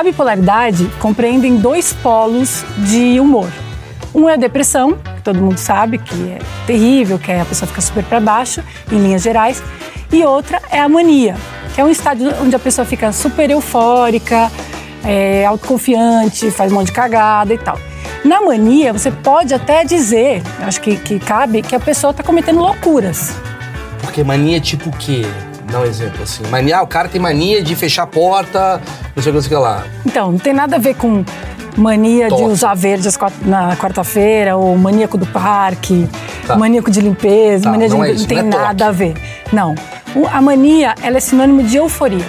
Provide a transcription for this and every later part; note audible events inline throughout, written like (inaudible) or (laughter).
A bipolaridade compreende dois polos de humor. Um é a depressão, que todo mundo sabe que é terrível, que a pessoa fica super para baixo, em linhas gerais. E outra é a mania, que é um estado onde a pessoa fica super eufórica, é, autoconfiante, faz monte de cagada e tal. Na mania, você pode até dizer, acho que, que cabe, que a pessoa está cometendo loucuras. Porque mania é tipo o quê? Dá um exemplo assim. Mania, ah, o cara tem mania de fechar a porta, não sei o que lá. Então, não tem nada a ver com mania de usar verde na quarta-feira, ou maníaco do parque, tá. maníaco de limpeza, tá, mania não de é isso, não tem não é nada a ver. Não. A mania, ela é sinônimo de euforia.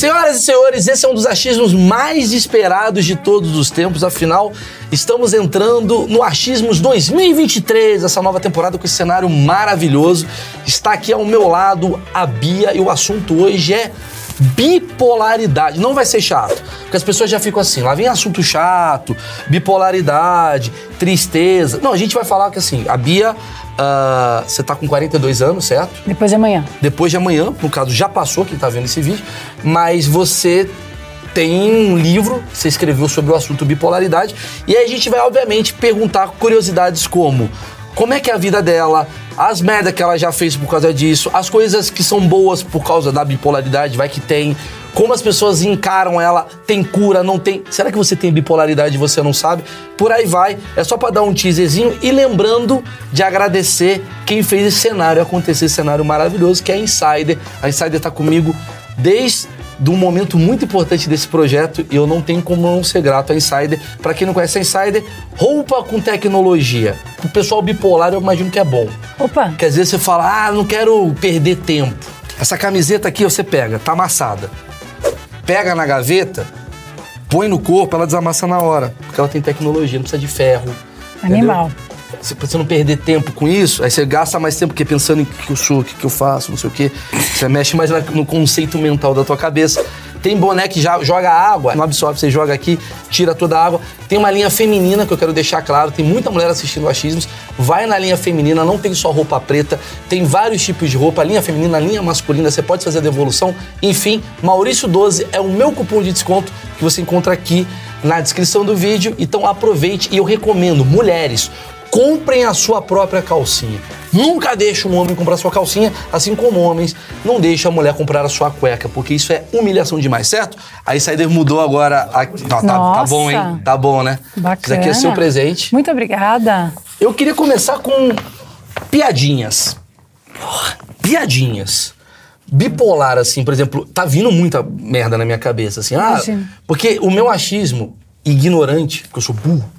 Senhoras e senhores, esse é um dos achismos mais esperados de todos os tempos, afinal, estamos entrando no Achismos 2023, essa nova temporada com esse cenário maravilhoso. Está aqui ao meu lado a Bia e o assunto hoje é bipolaridade. Não vai ser chato, porque as pessoas já ficam assim, lá vem assunto chato, bipolaridade, tristeza. Não, a gente vai falar que assim, a Bia Uh, você tá com 42 anos, certo? Depois de amanhã. Depois de amanhã, no caso já passou, quem tá vendo esse vídeo, mas você tem um livro que você escreveu sobre o assunto bipolaridade e aí a gente vai obviamente perguntar curiosidades como como é que é a vida dela, as merdas que ela já fez por causa disso, as coisas que são boas por causa da bipolaridade, vai que tem, como as pessoas encaram ela, tem cura, não tem. Será que você tem bipolaridade e você não sabe? Por aí vai. É só para dar um teaserzinho e lembrando de agradecer quem fez esse cenário acontecer, esse cenário maravilhoso, que é a Insider. A Insider tá comigo desde um momento muito importante desse projeto e eu não tenho como não ser grato à Insider. Para quem não conhece a Insider, roupa com tecnologia. O pessoal bipolar eu imagino que é bom. Opa! Que às vezes você fala, ah, não quero perder tempo. Essa camiseta aqui você pega, tá amassada pega na gaveta, põe no corpo, ela desamassa na hora. Porque ela tem tecnologia, não precisa de ferro. Animal. Entendeu? Você não perder tempo com isso, aí você gasta mais tempo que pensando em o que eu sou, o que eu faço, não sei o quê. Você mexe mais no conceito mental da tua cabeça. Tem boné que já joga água, não absorve, você joga aqui, tira toda a água. Tem uma linha feminina que eu quero deixar claro, tem muita mulher assistindo achismos. Vai na linha feminina, não tem só roupa preta, tem vários tipos de roupa, linha feminina, linha masculina, você pode fazer devolução. Enfim, Maurício12 é o meu cupom de desconto que você encontra aqui na descrição do vídeo. Então aproveite e eu recomendo, mulheres, comprem a sua própria calcinha. Nunca deixe um homem comprar sua calcinha, assim como homens não deixam a mulher comprar a sua cueca, porque isso é humilhação demais, certo? A Insider mudou agora. A... Não, tá, tá, bom, hein? Tá bom, né? Bacana. Isso aqui é seu presente. Muito obrigada. Eu queria começar com piadinhas. Piadinhas bipolar, assim, por exemplo, tá vindo muita merda na minha cabeça, assim, ah, porque o meu achismo ignorante, porque eu sou burro,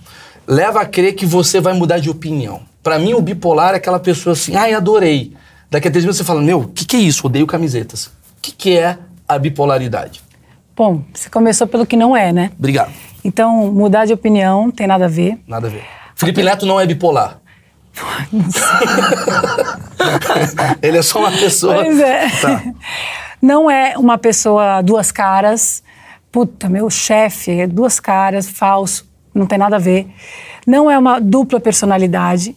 leva a crer que você vai mudar de opinião. Para mim, o bipolar é aquela pessoa assim, ai, adorei. Daqui a três meses você fala, meu, o que, que é isso? Odeio camisetas. O que, que é a bipolaridade? Bom, você começou pelo que não é, né? Obrigado. Então, mudar de opinião tem nada a ver. Nada a ver. Felipe Neto não é bipolar. (laughs) Ele é só uma pessoa. Pois é. Tá. Não é uma pessoa duas caras. Puta, meu chefe é duas caras, falso não tem nada a ver. Não é uma dupla personalidade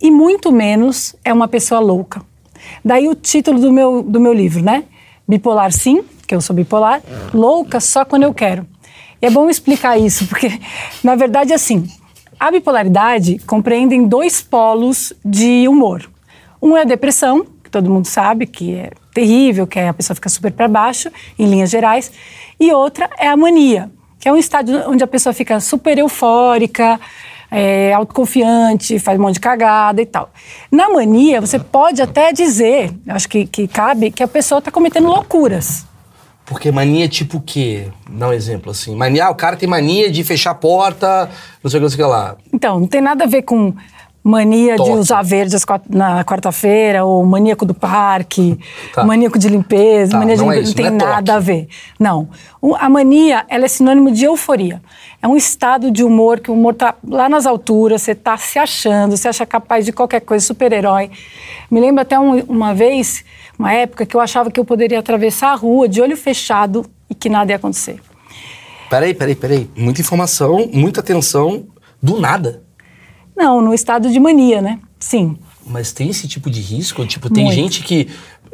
e muito menos é uma pessoa louca. Daí o título do meu, do meu livro, né? Bipolar sim, que eu sou bipolar, louca só quando eu quero. E é bom explicar isso, porque (laughs) na verdade assim, a bipolaridade compreende dois polos de humor. Um é a depressão, que todo mundo sabe que é terrível, que é a pessoa fica super para baixo, em linhas gerais, e outra é a mania, que é um estado onde a pessoa fica super eufórica, é, autoconfiante, faz um monte de cagada e tal. Na mania, você pode até dizer, acho que, que cabe, que a pessoa está cometendo loucuras. Porque mania é tipo o quê? Dá um exemplo assim. Mania, o cara tem mania de fechar a porta, não sei o que, não sei o que lá. Então, não tem nada a ver com mania de usar verdes na quarta-feira, ou maníaco do parque, tá. maníaco de limpeza, tá, mania de limpeza, é não, tem não é nada a ver. Não. A mania, ela é sinônimo de euforia. É um estado de humor que o humor tá lá nas alturas, você tá se achando, você acha capaz de qualquer coisa, super-herói. Me lembro até um, uma vez, uma época que eu achava que eu poderia atravessar a rua de olho fechado e que nada ia acontecer. Peraí, peraí, peraí. Muita informação, muita atenção, do nada. Não, no estado de mania, né? Sim. Mas tem esse tipo de risco? Tipo, tem Muito. gente que.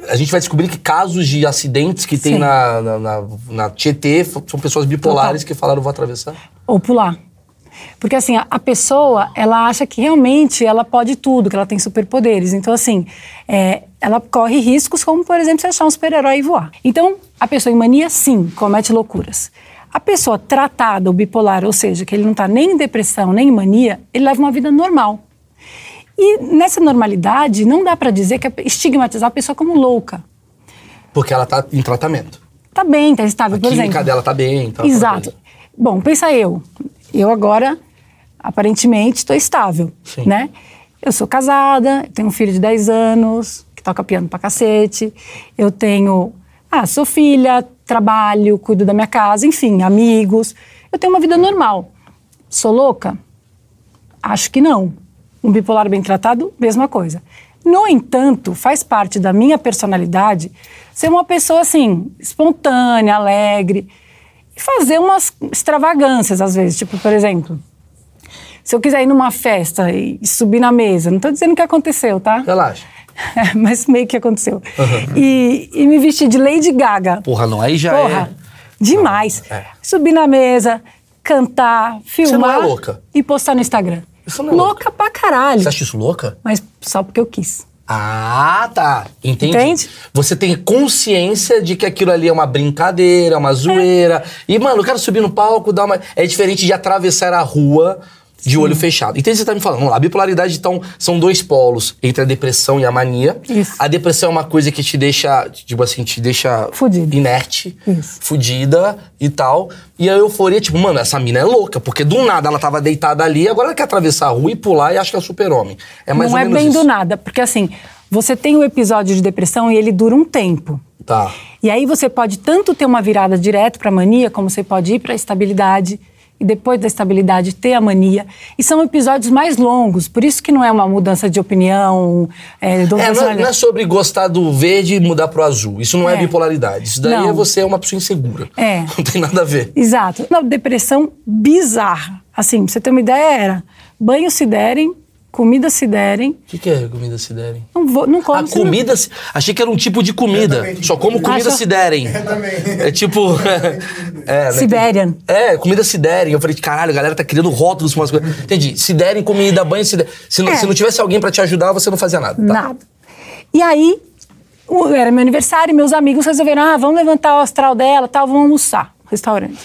A gente vai descobrir que casos de acidentes que tem na, na, na, na Tietê são pessoas bipolares que falaram, vou atravessar. ou pular. Porque assim, a, a pessoa, ela acha que realmente ela pode tudo, que ela tem superpoderes. Então, assim, é, ela corre riscos, como, por exemplo, você achar um super-herói e voar. Então, a pessoa em mania, sim, comete loucuras. A pessoa tratada, o bipolar, ou seja, que ele não está nem em depressão, nem em mania, ele leva uma vida normal. E nessa normalidade, não dá para dizer que é estigmatizar a pessoa como louca. Porque ela tá em tratamento. Tá bem, tá estável, A por química exemplo. dela tá bem. Tá, tá Exato. bem. Bom, pensa eu. Eu agora, aparentemente, estou estável, Sim. né? Eu sou casada, tenho um filho de 10 anos, que toca piano pra cacete. Eu tenho... Ah, sou filha, trabalho, cuido da minha casa, enfim, amigos. Eu tenho uma vida normal. Sou louca? Acho que não. Um bipolar bem tratado, mesma coisa. No entanto, faz parte da minha personalidade ser uma pessoa assim, espontânea, alegre e fazer umas extravagâncias às vezes. Tipo, por exemplo, se eu quiser ir numa festa e subir na mesa, não estou dizendo que aconteceu, tá? Relaxa. (laughs) Mas meio que aconteceu. E, e me vestir de Lady Gaga. Porra, não, aí já Porra, é. demais. É. Subir na mesa, cantar, filmar. não é louca? E postar no Instagram. Isso não é louca pra caralho. Você acha isso louca? Mas só porque eu quis. Ah, tá. Entendi. Entende? Você tem consciência de que aquilo ali é uma brincadeira, uma zoeira. E, mano, eu quero subir no palco, dar uma. É diferente de atravessar a rua de olho fechado. Então você tá me falando, vamos lá, a bipolaridade, então, são dois polos entre a depressão e a mania. Isso. A depressão é uma coisa que te deixa, tipo assim, te deixa Fudido. inerte, Isso. fudida e tal. E a euforia, tipo, mano, essa mina é louca, porque do nada ela tava deitada ali, agora ela quer atravessar a rua e pular e acha que é super-homem. É mais não ou é menos bem isso. do nada. Porque assim, você tem o episódio de depressão e ele dura um tempo. Tá. E aí você pode tanto ter uma virada direto para mania, como você pode ir para estabilidade e depois da estabilidade ter a mania. E são episódios mais longos, por isso que não é uma mudança de opinião. É, do É, não, é- não é sobre gostar do verde e mudar pro azul. Isso não é, É. bipolaridade. Isso daí Não. é você é uma pessoa insegura. É. (laughs) Não tem nada a ver. Exato. Uma depressão bizarra. Assim, pra você ter uma ideia, era banho se derem, comida se derem, O que, que é comida se derem? não, vou, não como A não- comida. se- Achei que era um tipo de comida. também. Só como comida Ah, só- se derem. É tipo. (laughs) é, né? Siberian. É, comida se derem. Eu falei, caralho, a galera tá criando rótulos umas coisas. Entendi. Se derem comida, banho se derem. Se, não- É. se não tivesse alguém pra te ajudar, você não fazia nada. Tá. Nada. E aí, era meu aniversário e meus amigos resolveram, ah, vamos levantar o astral dela, tal, vamos almoçar no restaurante.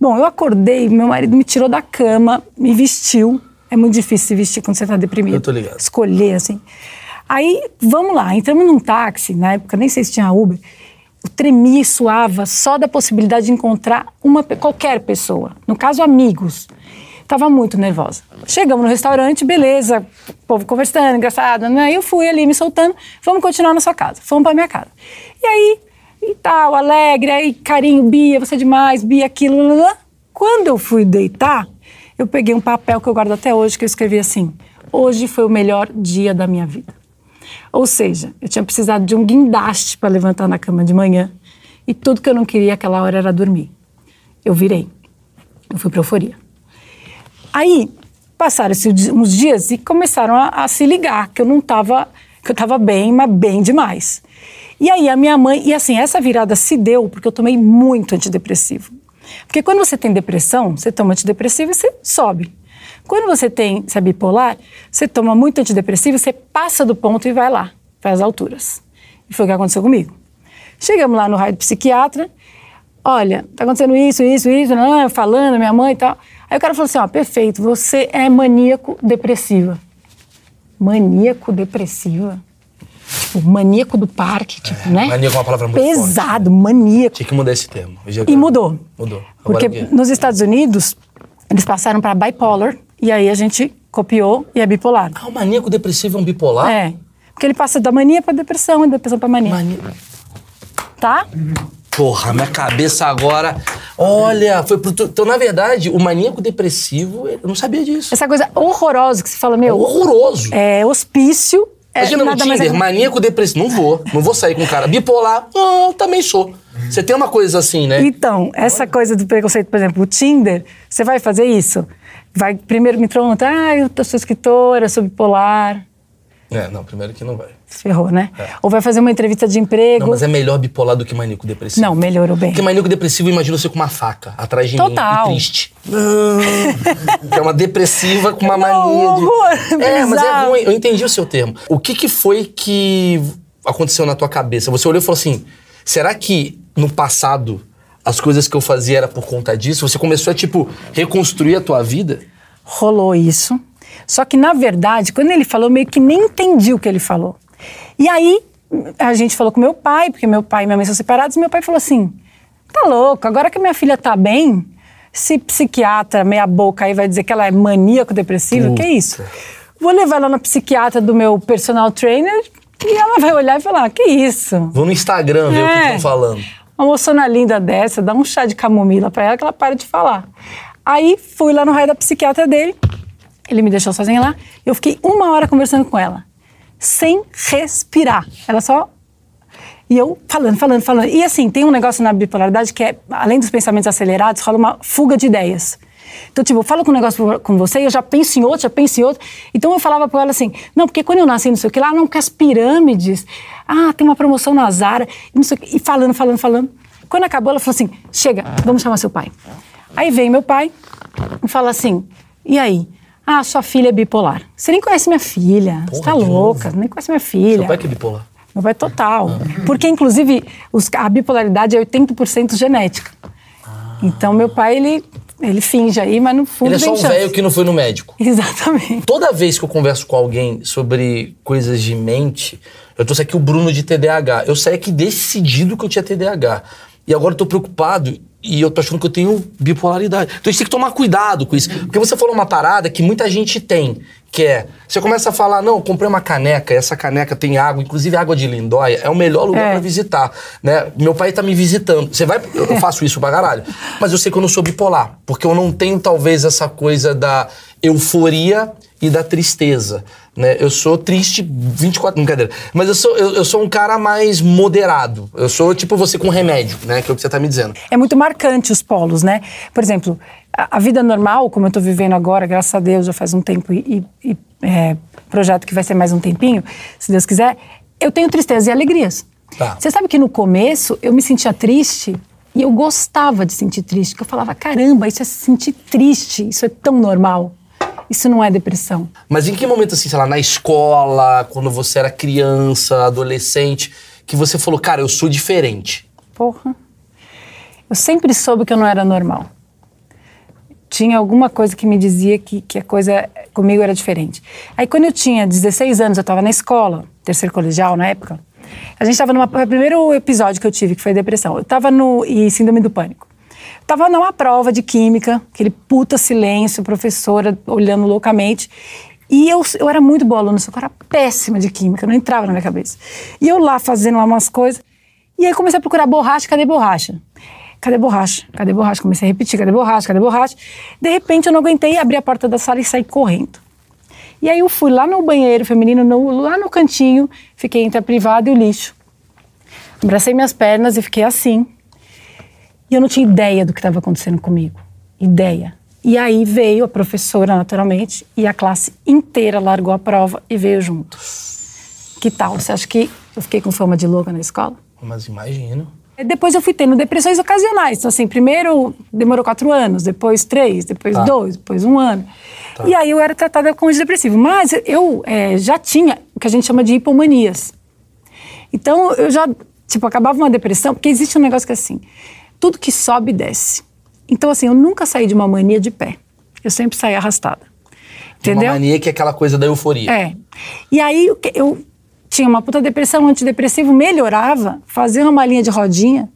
Bom, eu acordei, meu marido me tirou da cama, me vestiu. É muito difícil se vestir quando você tá deprimido. Eu tô ligado. Escolher, assim. Aí, vamos lá, entramos num táxi, na época nem sei se tinha Uber. Eu tremia e suava só da possibilidade de encontrar uma, qualquer pessoa. No caso, amigos. Tava muito nervosa. Chegamos no restaurante, beleza, povo conversando, engraçado, né? Eu fui ali me soltando, vamos continuar na sua casa. Fomos pra minha casa. E aí, e tal, alegre, aí carinho, Bia, você é demais, Bia, aquilo, lá, lá, lá. Quando eu fui deitar, eu peguei um papel que eu guardo até hoje, que eu escrevi assim: Hoje foi o melhor dia da minha vida. Ou seja, eu tinha precisado de um guindaste para levantar na cama de manhã e tudo que eu não queria aquela hora era dormir. Eu virei. Eu fui para euforia. Aí passaram-se uns dias e começaram a, a se ligar que eu não estava que eu estava bem, mas bem demais. E aí a minha mãe e assim essa virada se deu porque eu tomei muito antidepressivo. Porque quando você tem depressão, você toma antidepressivo e você sobe. Quando você tem, você é bipolar, você toma muito antidepressivo, você passa do ponto e vai lá, às alturas. E foi o que aconteceu comigo. Chegamos lá no raio do psiquiatra, olha, tá acontecendo isso, isso, isso, não, falando, minha mãe e tal. Aí o cara falou assim, ó, perfeito, você é maníaco depressiva. Maníaco depressiva? Tipo, maníaco do parque, tipo, né? maníaco é uma palavra muito Pesado, maníaco. Tinha que mudar esse termo. E mudou. Mudou. Agora Porque nos Estados Unidos, eles passaram para bipolar, e aí a gente copiou e é bipolar. Ah, o maníaco depressivo é um bipolar? É. Porque ele passa da mania para depressão e da depressão para mania. Mani- Tá? Porra, minha cabeça agora. Olha, foi pro. Então, na verdade, o maníaco depressivo, eu não sabia disso. Essa coisa horrorosa que se fala, É meu, horroroso. é hospício. É, Imagina no mais Tinder, é- maníaco depressivo. Não vou, não vou sair com um cara. Bipolar, ah, também sou. Você tem uma coisa assim, né? Então, essa coisa do preconceito, por exemplo, o Tinder, você vai fazer isso? Vai primeiro me perguntar, ah, eu sou escritora, sou bipolar. É, não, primeiro que não vai. Ferrou, né? Ou vai fazer uma entrevista de emprego. Não, mas é melhor bipolar do que maníaco depressivo. Não, melhorou bem. Porque maníaco depressivo, imagina você com uma faca atrás de Total. mim e triste. que (laughs) é uma depressiva com uma mania de... É, mas é ruim. Eu entendi o seu termo. O que que foi que aconteceu na tua cabeça? Você olhou e falou assim, será que no passado as coisas que eu fazia era por conta disso? Você começou a, tipo, reconstruir a tua vida? rolou isso. Só que, na verdade, quando ele falou, eu meio que nem entendi o que ele falou. E aí, a gente falou com meu pai, porque meu pai e minha mãe são separados, e meu pai falou assim: tá louco, agora que minha filha tá bem, esse psiquiatra meia boca aí vai dizer que ela é maníaco depressivo, que isso? Vou levar ela na psiquiatra do meu personal trainer e ela vai olhar e falar: que isso? Vou no Instagram ver o que É. estão falando. Uma moçona linda dessa, dá um chá de camomila pra ela que ela para de falar. Aí fui lá no raio da psiquiatra dele, ele me deixou sozinha lá, eu fiquei uma hora conversando com ela, sem respirar. Ela só. E eu falando, falando, falando. E assim, tem um negócio na bipolaridade que é, além dos pensamentos acelerados, rola uma fuga de ideias. Então, tipo, eu falo com um negócio com você e eu já penso em outro, já penso em outro. Então eu falava pra ela assim, não, porque quando eu nasci, não sei o que lá, não, porque as pirâmides, ah, tem uma promoção na Zara, não sei o que, e falando, falando, falando. Quando acabou, ela falou assim, chega, vamos chamar seu pai. Aí vem meu pai e fala assim, e aí? Ah, sua filha é bipolar. Você nem conhece minha filha, você tá Porra, louca, nem conhece minha filha. Seu pai que é bipolar. Meu pai é total. Porque, inclusive, os- a bipolaridade é 80% genética. Então, meu pai, ele, ele finge aí, mas no fundo Ele é só um velho que não foi no médico. Exatamente. Toda vez que eu converso com alguém sobre coisas de mente, eu trouxe aqui o Bruno de TDAH. Eu saí aqui decidido que eu tinha TDAH. E agora eu tô preocupado e eu tô achando que eu tenho bipolaridade. Então a gente tem que tomar cuidado com isso. Porque você falou uma parada que muita gente tem, que é... Você começa a falar, não, eu comprei uma caneca, essa caneca tem água, inclusive água de lindóia, é o melhor lugar É. pra visitar, né? Meu pai tá me visitando. Você vai... Eu faço isso pra caralho. Mas eu sei que eu não sou bipolar, porque eu não tenho talvez essa coisa da euforia e da tristeza, né? Eu sou triste 24... Brincadeira. Mas eu sou, eu, eu sou um cara mais moderado. Eu sou tipo você com remédio, né? Que é o que você tá me dizendo. É muito marcante os polos, né? Por exemplo, a, a vida normal, como eu estou vivendo agora, graças a Deus, já faz um tempo e, e- é, projeto que vai ser mais um tempinho, se Deus quiser, eu tenho tristeza e alegrias. Tá. Você sabe que no começo eu me sentia triste e eu gostava de sentir triste, porque eu falava, caramba, isso é se sentir triste, isso é tão normal. Isso não é depressão. Mas em que momento, assim, sei lá, na escola, quando você era criança, adolescente, que você falou, cara, eu sou diferente? Porra. Eu sempre soube que eu não era normal. Tinha alguma coisa que me dizia que, que a coisa comigo era diferente. Aí, quando eu tinha 16 anos, eu estava na escola, terceiro colegial na época. A gente estava no primeiro episódio que eu tive, que foi depressão. Eu estava no. e síndrome do pânico. Estava numa prova de química, aquele puta silêncio, professora olhando loucamente. E eu, eu era muito boa aluna, só que eu era péssima de química, não entrava na minha cabeça. E eu lá fazendo lá umas coisas. E aí comecei a procurar borracha, cadê borracha? Cadê borracha? Cadê borracha? Comecei a repetir, cadê borracha? Cadê borracha? De repente eu não aguentei, abri a porta da sala e saí correndo. E aí eu fui lá no banheiro feminino, no- lá no cantinho, fiquei entre a privada e o lixo. Abracei minhas pernas e fiquei assim. E eu não tinha ideia do que estava acontecendo comigo. Ideia. E aí veio a professora, naturalmente, e a classe inteira largou a prova e veio junto. Que tal? Você acha que eu fiquei com fama de louca na escola? Mas imagino. E Depois eu fui tendo depressões ocasionais. Então, assim, primeiro demorou quatro anos, depois três, depois Tá. dois, depois um ano. E aí eu era tratada como depressivo. Mas eu eh, já tinha o que a gente chama de hipomanias. Então eu já, tipo, acabava uma depressão, porque existe um negócio que é assim: tudo que sobe, desce. Então, assim, eu nunca saí de uma mania de pé. Eu sempre saí arrastada. Entendeu? Uma mania que é aquela coisa da euforia. É. E aí eu tinha uma puta depressão, antidepressivo, melhorava, fazia uma malinha de rodinha,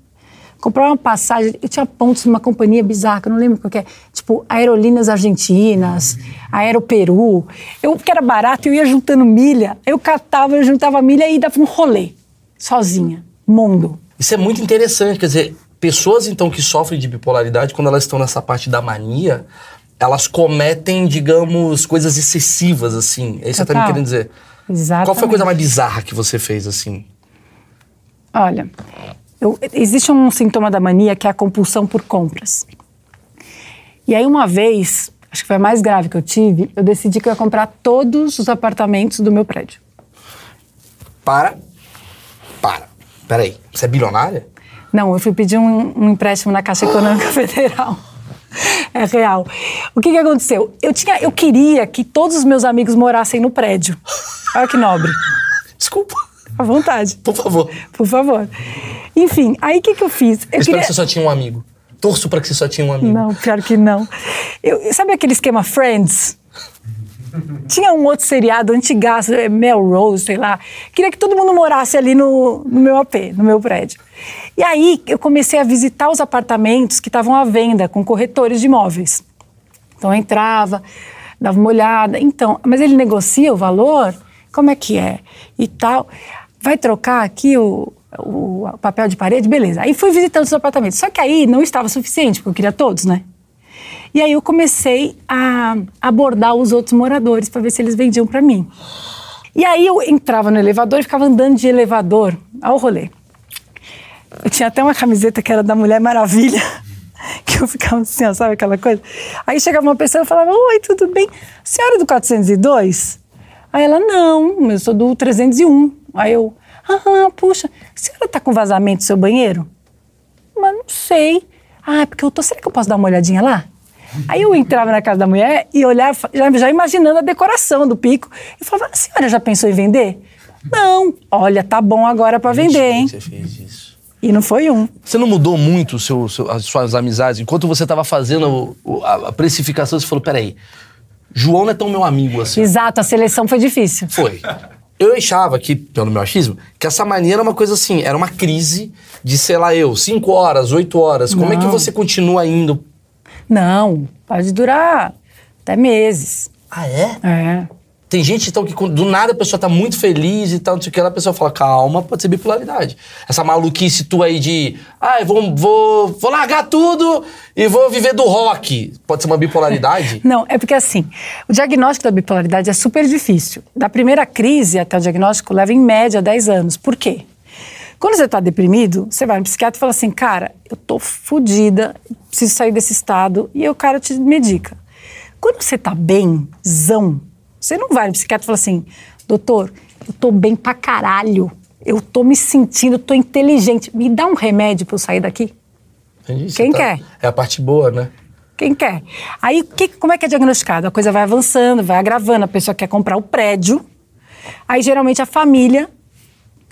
comprava uma passagem. Eu tinha pontos numa companhia bizarra, que eu não lembro qual que é. Tipo, Aerolíneas Argentinas, Aeroperu. Eu, que era barato, eu ia juntando milha. Eu catava, eu juntava milha e dava um rolê, sozinha, mundo. Isso é muito interessante, quer dizer, pessoas então que sofrem de bipolaridade, quando elas estão nessa parte da mania, elas cometem, digamos, coisas excessivas, assim. É isso que você tá me querendo dizer. Exatamente. Qual foi a coisa mais bizarra que você fez, assim? Olha, eu- existe um sintoma da mania que é a compulsão por compras. E aí, uma vez, acho que foi a mais grave que eu tive, eu decidi que eu ia comprar todos os apartamentos do meu prédio. Para. Para. Peraí. Você é bilionária? Não, eu fui pedir um, um empréstimo na Caixa Econômica (laughs) Federal. É real. O que, que aconteceu? Eu, tinha, eu queria que todos os meus amigos morassem no prédio. Olha que nobre. Desculpa. À vontade. Por favor. Por favor. Enfim, aí o que, que eu fiz? Eu Eu espero queria... que você só tinha um amigo. Torço pra que você só tinha um amigo. Não, pior que não. Eu, sabe aquele esquema Friends? Tinha um outro seriado antigaço, é, Melrose, sei lá. Queria que todo mundo morasse ali no, no meu AP, no meu prédio. E aí eu comecei a visitar os apartamentos que estavam à venda com corretores de imóveis. Então eu entrava, dava uma olhada. Então, mas ele negocia o valor? Como é que é? E tal. Vai trocar aqui o, o papel de parede? Beleza. Aí fui visitando os apartamentos. Só que aí não estava suficiente, porque eu queria todos, né? E aí eu comecei a abordar os outros moradores para ver se eles vendiam para mim. E aí eu entrava no elevador e ficava andando de elevador ao rolê. Eu tinha até uma camiseta que era da Mulher Maravilha, (laughs) que eu ficava assim, ó, sabe aquela coisa? Aí chegava uma pessoa e falava: Oi, tudo bem? Senhora é do 402? Aí ela: Não, eu sou do 301. Aí eu: Ah, puxa, a senhora tá com vazamento no seu banheiro? Mas não sei. Ah, é porque eu tô. Será que eu posso dar uma olhadinha lá? Aí eu entrava na casa da mulher e olhava, já, já imaginando a decoração do pico. E falava: A senhora já pensou em vender? Não. Olha, tá bom agora para vender, hein? Você fez isso. E não foi um. Você não mudou muito seu, seu- as suas amizades? Enquanto você estava fazendo a, a precificação, você falou: peraí, João não é tão meu amigo assim. Exato, a seleção foi difícil. Foi. Eu achava que, pelo meu achismo, que essa mania era uma coisa assim, era uma crise de, sei lá, eu, 5 horas, 8 horas. Como é que Não. você continua indo? Não, pode durar até meses. Ah, é? É. Tem gente, então, que do nada a pessoa tá muito feliz e tal, não sei o que, lá a pessoa fala, calma, pode ser bipolaridade. Essa maluquice tua aí de, ah, eu vou, vou, vou largar tudo e vou viver do rock. Pode ser uma bipolaridade? (laughs) Não, é porque assim, o diagnóstico da bipolaridade é super difícil. Da primeira crise até o diagnóstico leva em média 10 anos. Por quê? Quando você está deprimido, você vai no psiquiatra e fala assim, cara, eu tô fodida, preciso sair desse estado, e o cara te medica. Quando você tá bem, zão, você não vai no psiquiatra e fala assim, doutor, eu tô bem pra caralho, eu tô me sentindo, tô inteligente, me dá um remédio pra eu sair daqui? Entendi. Quem tá- quer? É a parte boa, né? Quem quer? Aí, que- como é que é diagnosticado? A coisa vai avançando, vai agravando, a pessoa quer comprar o prédio. Aí, geralmente, a família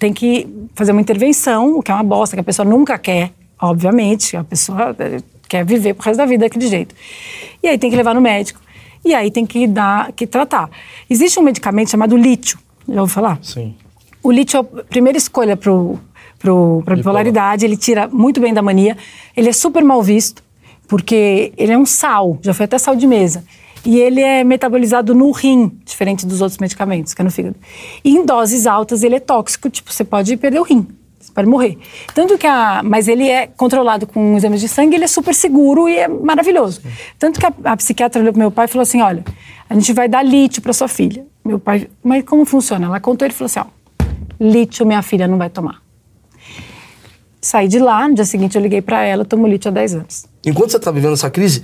tem que fazer uma intervenção, o que é uma bosta, que a pessoa nunca quer, obviamente. A pessoa eh, quer viver pro resto da vida daquele jeito. E aí tem que levar no médico. E aí tem que dar, que tratar. Existe um medicamento chamado lítio. Já ouviu falar? Sim. O lítio é a primeira escolha para a bipolaridade, ele tira muito bem da mania. Ele é super mal visto, porque ele é um sal, já foi até sal de mesa. E ele é metabolizado no rim, diferente dos outros medicamentos, que é no fígado. E em doses altas ele é tóxico, tipo, você pode perder o rim, você pode morrer. Tanto que a, mas ele é controlado com exames de sangue, ele é super seguro e é maravilhoso. Tanto que a, a psiquiatra olhou pro meu pai e falou assim, olha, a gente vai dar lítio para sua filha. Meu pai, mas como funciona? Ela contou, ele falou assim, ó, lítio minha filha não vai tomar. Saí de lá, no dia seguinte eu liguei para ela, tomo lítio há 10 anos. Enquanto você tá vivendo essa crise,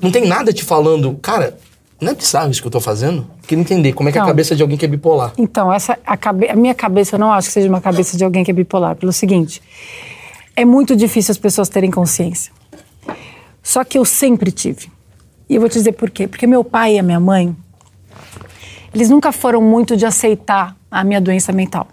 não tem nada te falando, cara, não é bizarro isso que eu tô fazendo? Queria entender como é que é a cabeça de alguém que é bipolar. Então, essa, a, cabe- a minha cabeça, eu não acho que seja uma cabeça de alguém que é bipolar, pelo seguinte: é muito difícil as pessoas terem consciência. Só que eu sempre tive. E eu vou te dizer por quê. Porque meu pai e a minha mãe, eles nunca foram muito de aceitar a minha doença mental.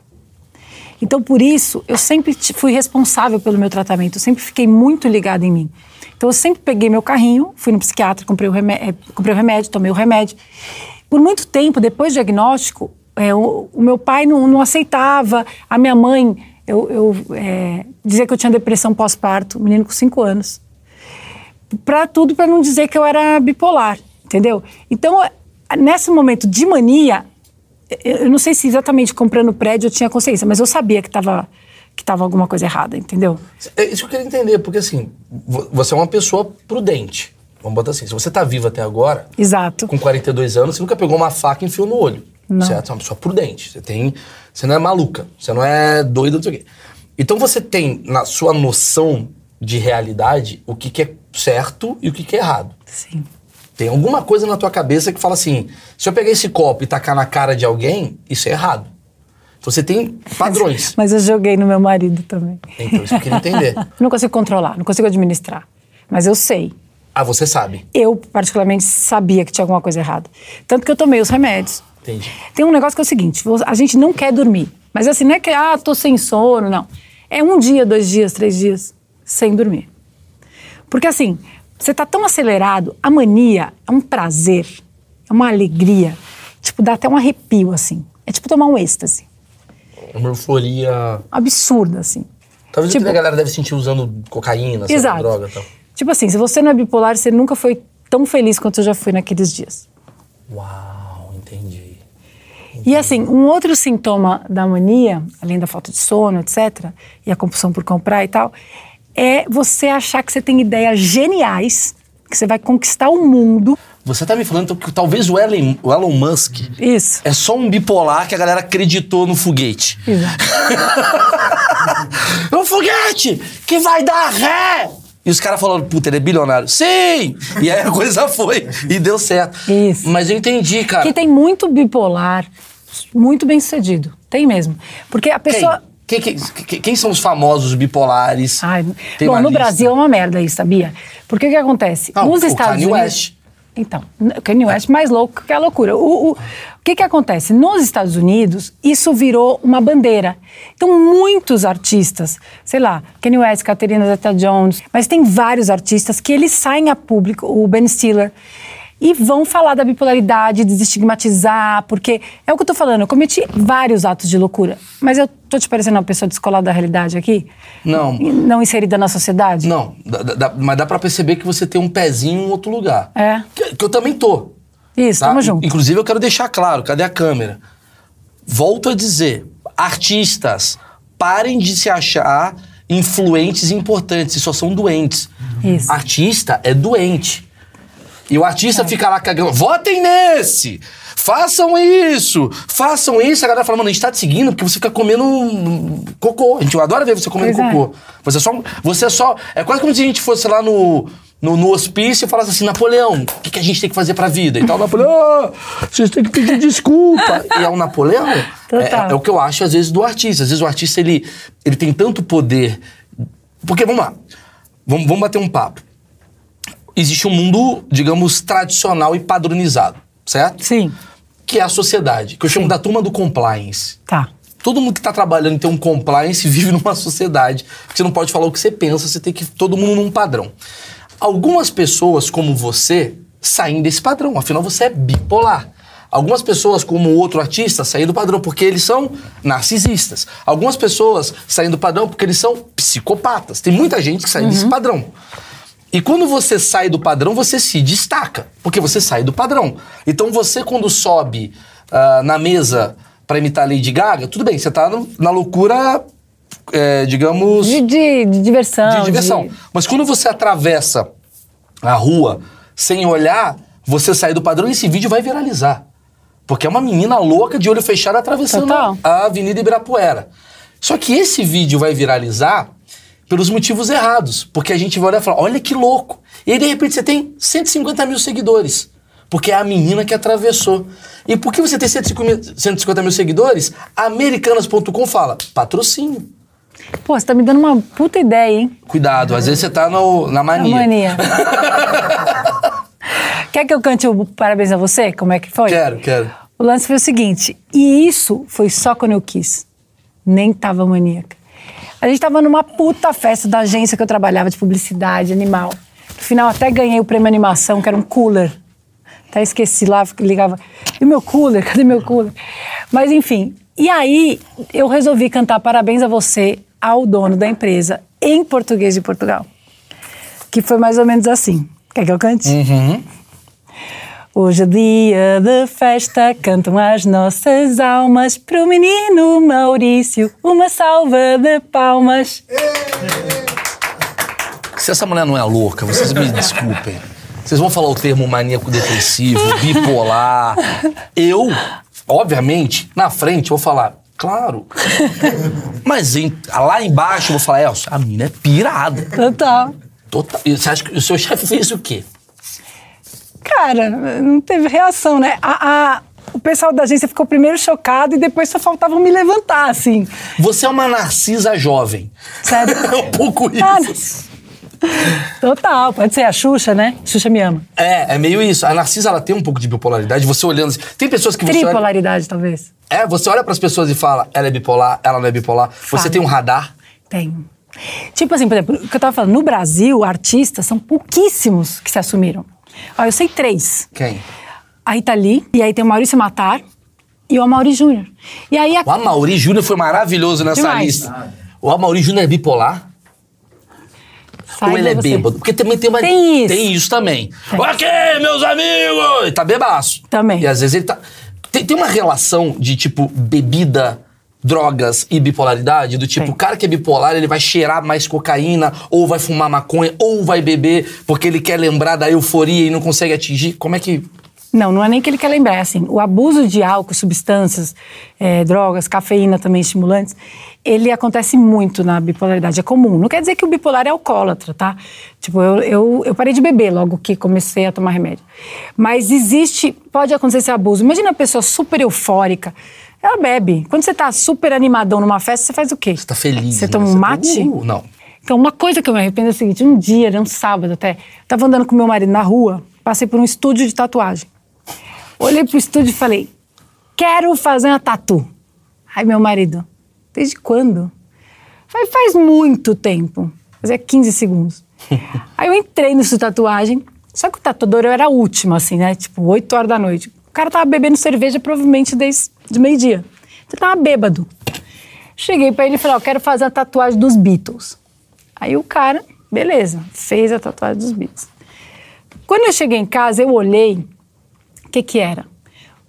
Então, por isso, eu sempre fui responsável pelo meu tratamento, eu sempre fiquei muito ligada em mim. Então, eu sempre peguei meu carrinho, fui no psiquiatra, comprei o, remé eh, comprei o remédio, tomei o remédio. Por muito tempo, depois do diagnóstico, eh, o, o meu pai não, não aceitava, a minha mãe, eu, eu eh, dizia que eu tinha depressão pós-parto, menino com cinco anos para tudo para não dizer que eu era bipolar, entendeu? Então, nesse momento de mania, eu não sei se exatamente comprando prédio eu tinha consciência, mas eu sabia que estava que tava alguma coisa errada, entendeu? É isso que eu queria entender, porque assim, vo- você é uma pessoa prudente. Vamos botar assim, se você tá vivo até agora, Exato. com 42 anos, você nunca pegou uma faca e enfiou no olho. Não. Certo? Você é uma pessoa prudente. Você tem. Você não é maluca. Você não é doida, não sei o quê. Então você tem na sua noção de realidade o que, que é certo e o que, que é errado. Sim. Tem alguma coisa na tua cabeça que fala assim: se eu pegar esse copo e tacar na cara de alguém, isso é errado. Você tem padrões. (laughs) Mas eu joguei no meu marido também. Então, isso eu queria entender. (laughs) Não consigo controlar, não consigo administrar. Mas eu sei. Ah, você sabe. Eu, particularmente, sabia que tinha alguma coisa errada. Tanto que eu tomei os remédios. Entendi. Tem um negócio que é o seguinte: a gente não quer dormir. Mas assim, não é que, ah, tô sem sono, não. É um dia, dois dias, três dias sem dormir. Porque assim, você tá tão acelerado, a mania é um prazer, é uma alegria. Tipo, dá até um arrepio, assim. É tipo tomar um êxtase. Uma euforia. Absurda, assim. Talvez Tipo- a galera deve sentir usando cocaína, Exato. droga e tal. Tipo assim, se você não é bipolar, você nunca foi tão feliz quanto eu já fui naqueles dias. Uau, entendi. E assim, um outro sintoma da mania, além da falta de sono, etc., e a compulsão por comprar e tal, é você achar que você tem ideias geniais, que você vai conquistar o mundo. Você tá me falando que talvez o Elon, o Elon Musk Isso. é só um bipolar que a galera acreditou no foguete. Exato. (laughs) É um foguete que vai dar ré! E os caras falaram, puta, ele é bilionário. Sim! E aí a coisa foi. E deu certo. Isso. Mas eu entendi, cara. Que tem muito bipolar, muito bem sucedido. Tem mesmo. Porque a pessoa. Quem, quem, quem- são os famosos bipolares? Ai, bom, no lista. Brasil é uma merda isso, sabia? Porque o que acontece? Ah, Nos o Estados Kanye Unidos. West. Então, o Kanye West mais louco que a loucura. O, o, o que que acontece? Nos Estados Unidos, isso virou uma bandeira. Então, muitos artistas, sei lá, Kanye West, Caterina Zeta-Jones, mas tem vários artistas que eles saem a público, o Ben Stiller, e vão falar da bipolaridade, desestigmatizar, porque é o que eu tô falando, eu cometi vários atos de loucura, mas eu tô te parecendo uma pessoa descolada da realidade aqui? Não. Não inserida na sociedade? Não, dá- dá- mas dá pra perceber que você tem um pezinho em outro lugar. É. Que, que eu também tô. Isso, tá? tamo junto. Inclusive, eu quero deixar claro, cadê a câmera? Volto a dizer, artistas, parem de se achar influentes e importantes, só são doentes. Isso. Artista é doente. E o artista fica lá cagando, votem nesse! Façam isso! Façam isso! A galera fala, mano, a gente tá te seguindo porque você fica comendo um cocô. A gente adora ver você comendo Pois é. cocô. Você é só. Você é só. É quase como se a gente fosse lá no. No, no hospício e falasse assim, Napoleão, o que, que a gente tem que fazer pra vida? E tal, Napoleão, "Ah, vocês têm que pedir desculpa. e é o Napoleão. É, é o que eu acho, às vezes, do artista. Às vezes o artista, ele, ele tem tanto poder. Porque, vamos lá, vamos, vamos bater um papo. Existe um mundo, digamos, tradicional e padronizado, certo? Sim. Que é a sociedade, que eu chamo da turma do compliance. Tá. Todo mundo que está trabalhando em ter um compliance (laughs) vive numa sociedade. que Você não pode falar o que você pensa, você tem que todo mundo num padrão. Algumas pessoas, como você, saem desse padrão, afinal você é bipolar. Algumas pessoas, como outro artista, saem do padrão porque eles são narcisistas. Algumas pessoas saem do padrão porque eles são psicopatas. Tem muita gente que sai desse padrão. E quando você sai do padrão, você se destaca, porque você sai do padrão. Então você, quando sobe ah, na mesa para imitar a Lady Gaga, tudo bem, você tá no- na loucura, é, digamos, De, de- de diversão. de diversão. de- Mas quando você atravessa a rua sem olhar, você sai do padrão e esse vídeo vai viralizar. Porque é uma menina louca de olho fechado atravessando Total. a Avenida Ibirapuera. Só que esse vídeo vai viralizar pelos motivos errados. Porque a gente vai olhar e falar, olha que louco. E aí, de repente, você tem 150 mil seguidores. Porque é a menina que atravessou. E por que você tem 150 150 mil seguidores? Americanas.com fala, patrocínio. Pô, você tá me dando uma puta ideia, hein? Cuidado, às vezes você tá no- na mania. mania. (laughs) Quer que eu cante o parabéns a você? Como é que foi? Quero, quero. O lance foi o seguinte, e isso foi só quando eu quis. Nem tava maníaca. A gente tava numa puta festa da agência que eu trabalhava de publicidade animal. No final até ganhei o prêmio animação, que era um cooler. Até esqueci lá, ligava. E meu cooler? (laughs) Cadê meu cooler? Mas enfim. E aí eu resolvi cantar parabéns a você ao dono da empresa em português de Portugal. Que foi mais ou menos assim. Quer que eu cante? Uhum. Hoje é dia de festa, cantam as nossas almas pro menino Maurício. Uma salva de palmas. Se essa mulher não é louca, vocês me desculpem. Vocês vão falar o termo maníaco depressivo, bipolar. Eu, obviamente, na frente, vou falar, claro. Mas em- lá embaixo eu vou falar, Elcio, a menina é pirada. Total. Total. E Você acha que o seu chefe fez o quê? Cara, não teve reação, né? A, a- o pessoal da agência ficou primeiro chocado e depois só faltava me levantar, assim. Você é uma narcisa jovem. Sério? (laughs) é um pouco isso. Ah, Total, pode ser a Xuxa, né? Xuxa me ama. É, é meio isso. A Narcisa, ela tem um pouco de bipolaridade. Você olhando Tem pessoas que você olha... Tripolaridade, talvez. É, você olha pras pessoas e fala, ela é bipolar, ela não é bipolar. Fala. Você tem um radar. Tem. Tipo assim, por exemplo, o que eu tava falando, no Brasil, artistas são pouquíssimos que se assumiram. Ó, eu sei três. Quem? A Rita Lee, e aí tem o Maurício Matar e o Amaury Júnior. E aí a... O Amaury Júnior foi maravilhoso nessa Demais. lista. O Amaury Júnior é bipolar? Sai ou ele é você. bêbado? Porque também tem uma. Tem isso. Tem isso também. Tem. Ok, meus amigos! Ele tá bebaço. Também. E às vezes ele tá. Tem, tem uma relação de tipo bebida, drogas e bipolaridade? Do tipo, Tem. o cara que é bipolar, ele vai cheirar mais cocaína, ou vai fumar maconha, ou vai beber porque ele quer lembrar da euforia e não consegue atingir. Como é que. Não, não é nem que ele quer lembrar, é assim, o abuso de álcool, substâncias, eh, drogas, cafeína também, estimulantes, ele acontece muito na bipolaridade, é comum. Não quer dizer que o bipolar é alcoólatra, tá? Tipo, eu, eu, eu parei de beber logo que comecei a tomar remédio. Mas existe, pode acontecer esse abuso. Imagina uma pessoa super eufórica, ela bebe. Quando você tá super animadão numa festa, você faz o quê? Você tá feliz. Você né? toma um tá- mate? Uh, não. Então, uma coisa que eu me arrependo é o seguinte: um dia, era um sábado até, eu tava andando com meu marido na rua, passei por um estúdio de tatuagem. Olhei pro estúdio e falei: quero fazer uma tatu. Aí, meu marido, desde quando? Falei, faz muito tempo. Fazia 15 segundos. (laughs) Aí eu entrei no estúdio de tatuagem, só que o tatuador eu era a última, assim, né? Tipo, 8 horas da noite. O cara tava bebendo cerveja provavelmente desde de meio-dia. Ele tava bêbado. Cheguei pra ele e falei, ó, quero fazer a tatuagem dos Beatles. Aí o cara, beleza, fez a tatuagem dos Beatles. Quando eu cheguei em casa, eu olhei, o que que era?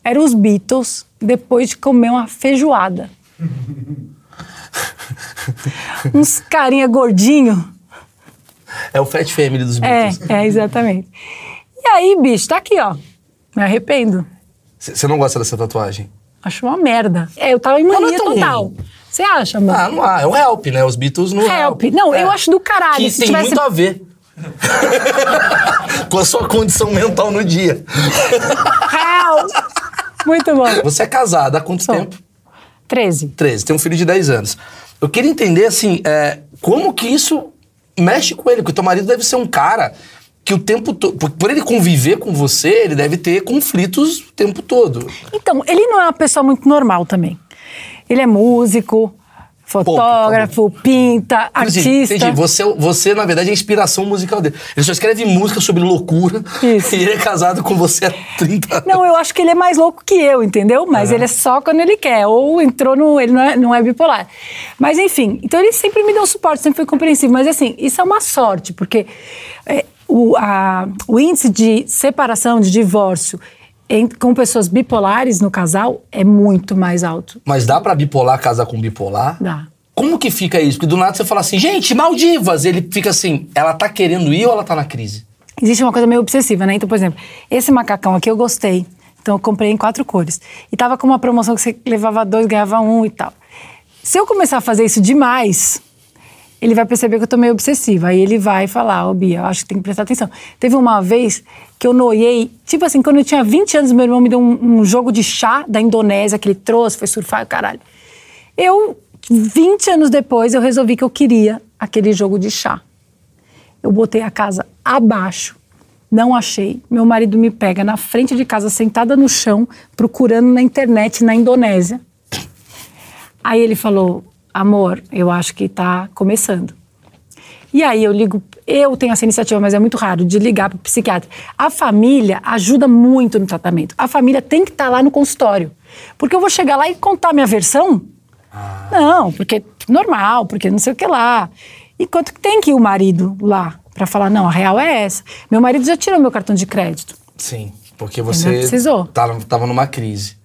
Eram os Beatles depois de comer uma feijoada. (laughs) Uns carinha gordinho. É o Fat Family dos É, Beatles. é, exatamente. E aí, bicho, tá aqui, ó. Me arrependo. Você não gosta dessa tatuagem? Acho uma merda. É, eu tava em é mania total. Você acha, amor? Ah, não há. É o Help, né? Os Beatles no Help. Não, eu acho do caralho. Que tem tivesse- muito a ver. (laughs) Com a sua condição mental no dia. Help! Muito bom. Você é casada há quanto Sou. tempo? 13. 13. Tem um filho de 10 anos. Eu queria entender, assim, é, como que isso mexe com ele? Porque teu marido deve ser um cara que o tempo todo... Por, ele conviver com você, ele deve ter conflitos o tempo todo. Então, ele não é uma pessoa muito normal também. Ele é músico, fotógrafo, pinta, Assim, artista. Entendi. Você, você, na verdade, é a inspiração musical dele. Ele só escreve música sobre loucura. Isso. (laughs) E ele é casado com você há 30 anos. Não, eu acho que ele é mais louco que eu, entendeu? Mas ele é só quando ele quer. Ou entrou no. Ele não é, não é bipolar. Mas enfim, então ele sempre me deu suporte, sempre foi compreensivo. Mas assim, isso é uma sorte, porque é, o, a- o índice de separação, de divórcio com pessoas bipolares no casal é muito mais alto. Mas dá pra bipolar casar com bipolar? Dá. Como que fica isso? Porque do nada você fala assim, gente, Maldivas! Ele fica assim, ela tá querendo ir ou ela tá na crise? Existe uma coisa meio obsessiva, né? Então, por exemplo, esse macacão aqui eu gostei. Então eu comprei em quatro cores. E tava com uma promoção que você levava dois, ganhava um e tal. Se eu começar a fazer isso demais, ele vai perceber que eu tô meio obsessiva. Aí ele vai falar, ô Bia, eu acho que tem que prestar atenção. Teve uma vez que eu noiei, tipo assim, quando eu tinha 20 anos, meu irmão me deu um, um jogo de chá da Indonésia que ele trouxe, foi surfar, caralho. Eu, 20 anos depois, eu resolvi que eu queria aquele jogo de chá. Eu botei a casa abaixo, não achei. Meu marido me pega na frente de casa, sentada no chão, procurando na internet na Indonésia. Aí ele falou: Amor, eu acho que tá começando. E aí eu ligo, eu tenho essa iniciativa, mas é muito raro, de ligar para o psiquiatra. A família ajuda muito no tratamento. A família tem que estar lá no consultório. Porque eu vou chegar lá e contar minha versão? Não, porque normal, porque não sei o que lá. E quanto que tem que ir o marido lá para falar, não, a real é essa. Meu marido já tirou meu cartão de crédito. Sim, porque você precisou. tava, tava numa crise.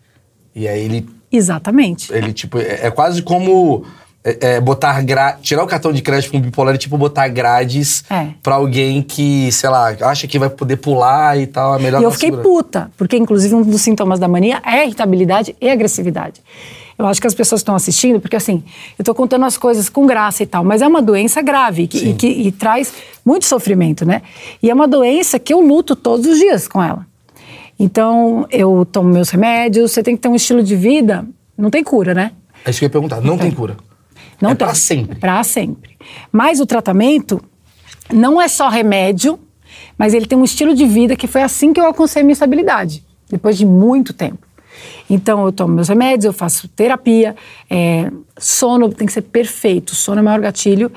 E aí ele, Exatamente. ele tipo, é, é quase como é, é, botar gra... tirar o cartão de crédito com bipolar é tipo botar grades É. pra alguém que, sei lá, acha que vai poder pular e tal, é melhor E eu fiquei segura. puta, porque inclusive um dos sintomas da mania é irritabilidade e agressividade. Eu acho que as pessoas estão assistindo, porque assim, eu tô contando as coisas com graça e tal, mas é uma doença grave que- e que e traz muito sofrimento, né? E é uma doença que eu luto todos os dias com ela. Então, eu tomo meus remédios, você tem que ter um estilo de vida, não tem cura, né? É isso que eu ia perguntar. Não tem cura. Não É tem. pra sempre. Pra sempre. Mas o tratamento não é só remédio, mas ele tem um estilo de vida que foi assim que eu alcancei minha estabilidade, depois de muito tempo. Então eu tomo meus remédios, eu faço terapia, é, sono tem que ser perfeito, sono é o maior gatilho,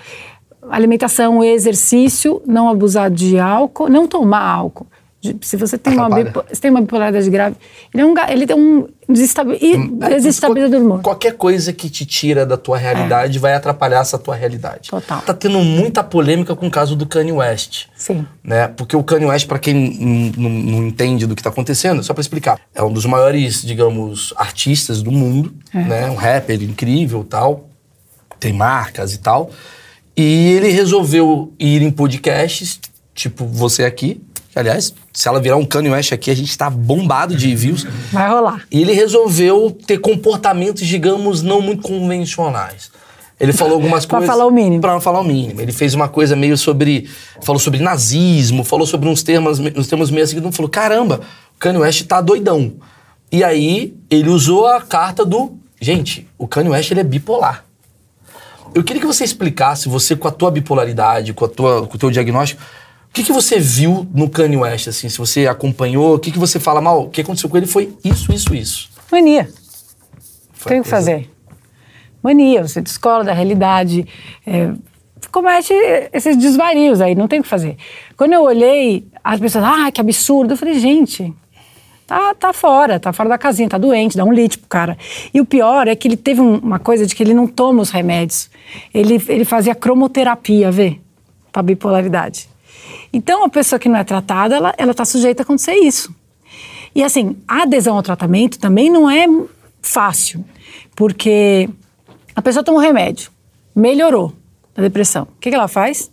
alimentação, exercício, não abusar de álcool, não tomar álcool. De- Se você tem, uma, Atrapalha. se tem uma bipolaridade grave, ele, é um, ele tem um desestabi- É, desestabilizador. Qualquer coisa que te tira da tua realidade vai atrapalhar essa tua realidade. Total. Tá tendo muita polêmica com o caso do Kanye West. Sim. Né? Porque o Kanye West, pra quem não entende do que tá acontecendo, só pra explicar, é um dos maiores, digamos, artistas do mundo, né? Um rapper incrível tal, tem marcas e tal. E ele resolveu ir em podcasts, tipo você aqui. Aliás, se ela virar um Kanye West aqui, a gente tá bombado de views. Vai rolar. E ele resolveu ter comportamentos, digamos, não muito convencionais. Ele falou algumas Pra coisas. falar o mínimo. Pra não falar o mínimo. Ele fez uma coisa meio sobre. Falou sobre nazismo, falou sobre uns termos, uns termos meio assim que não falou: caramba, o Kanye West tá doidão. E aí, ele usou a carta do. Gente, o Kanye West ele é bipolar. Eu queria que você explicasse, você com a tua bipolaridade, com, a tua, com o teu diagnóstico, que, que você viu no Kanye West, assim, se você acompanhou, o que, que você fala mal, o que aconteceu com ele foi isso, isso, isso. Mania. Foi Tem o que fazer. Mania, você descola da realidade, é, comete esses desvarios aí, não tem o que fazer. Quando eu olhei, as pessoas, ah, que absurdo. Eu falei, gente, tá, tá fora, tá fora da casinha, tá doente, dá um lite pro cara. E o pior é que ele teve um- uma coisa de que ele não toma os remédios. Ele, ele fazia cromoterapia, vê, pra bipolaridade. Então, a pessoa que não é tratada, ela, ela tá sujeita a acontecer isso. E assim, a adesão ao tratamento também não é fácil, porque a pessoa toma um remédio, melhorou a depressão. O que, que ela faz?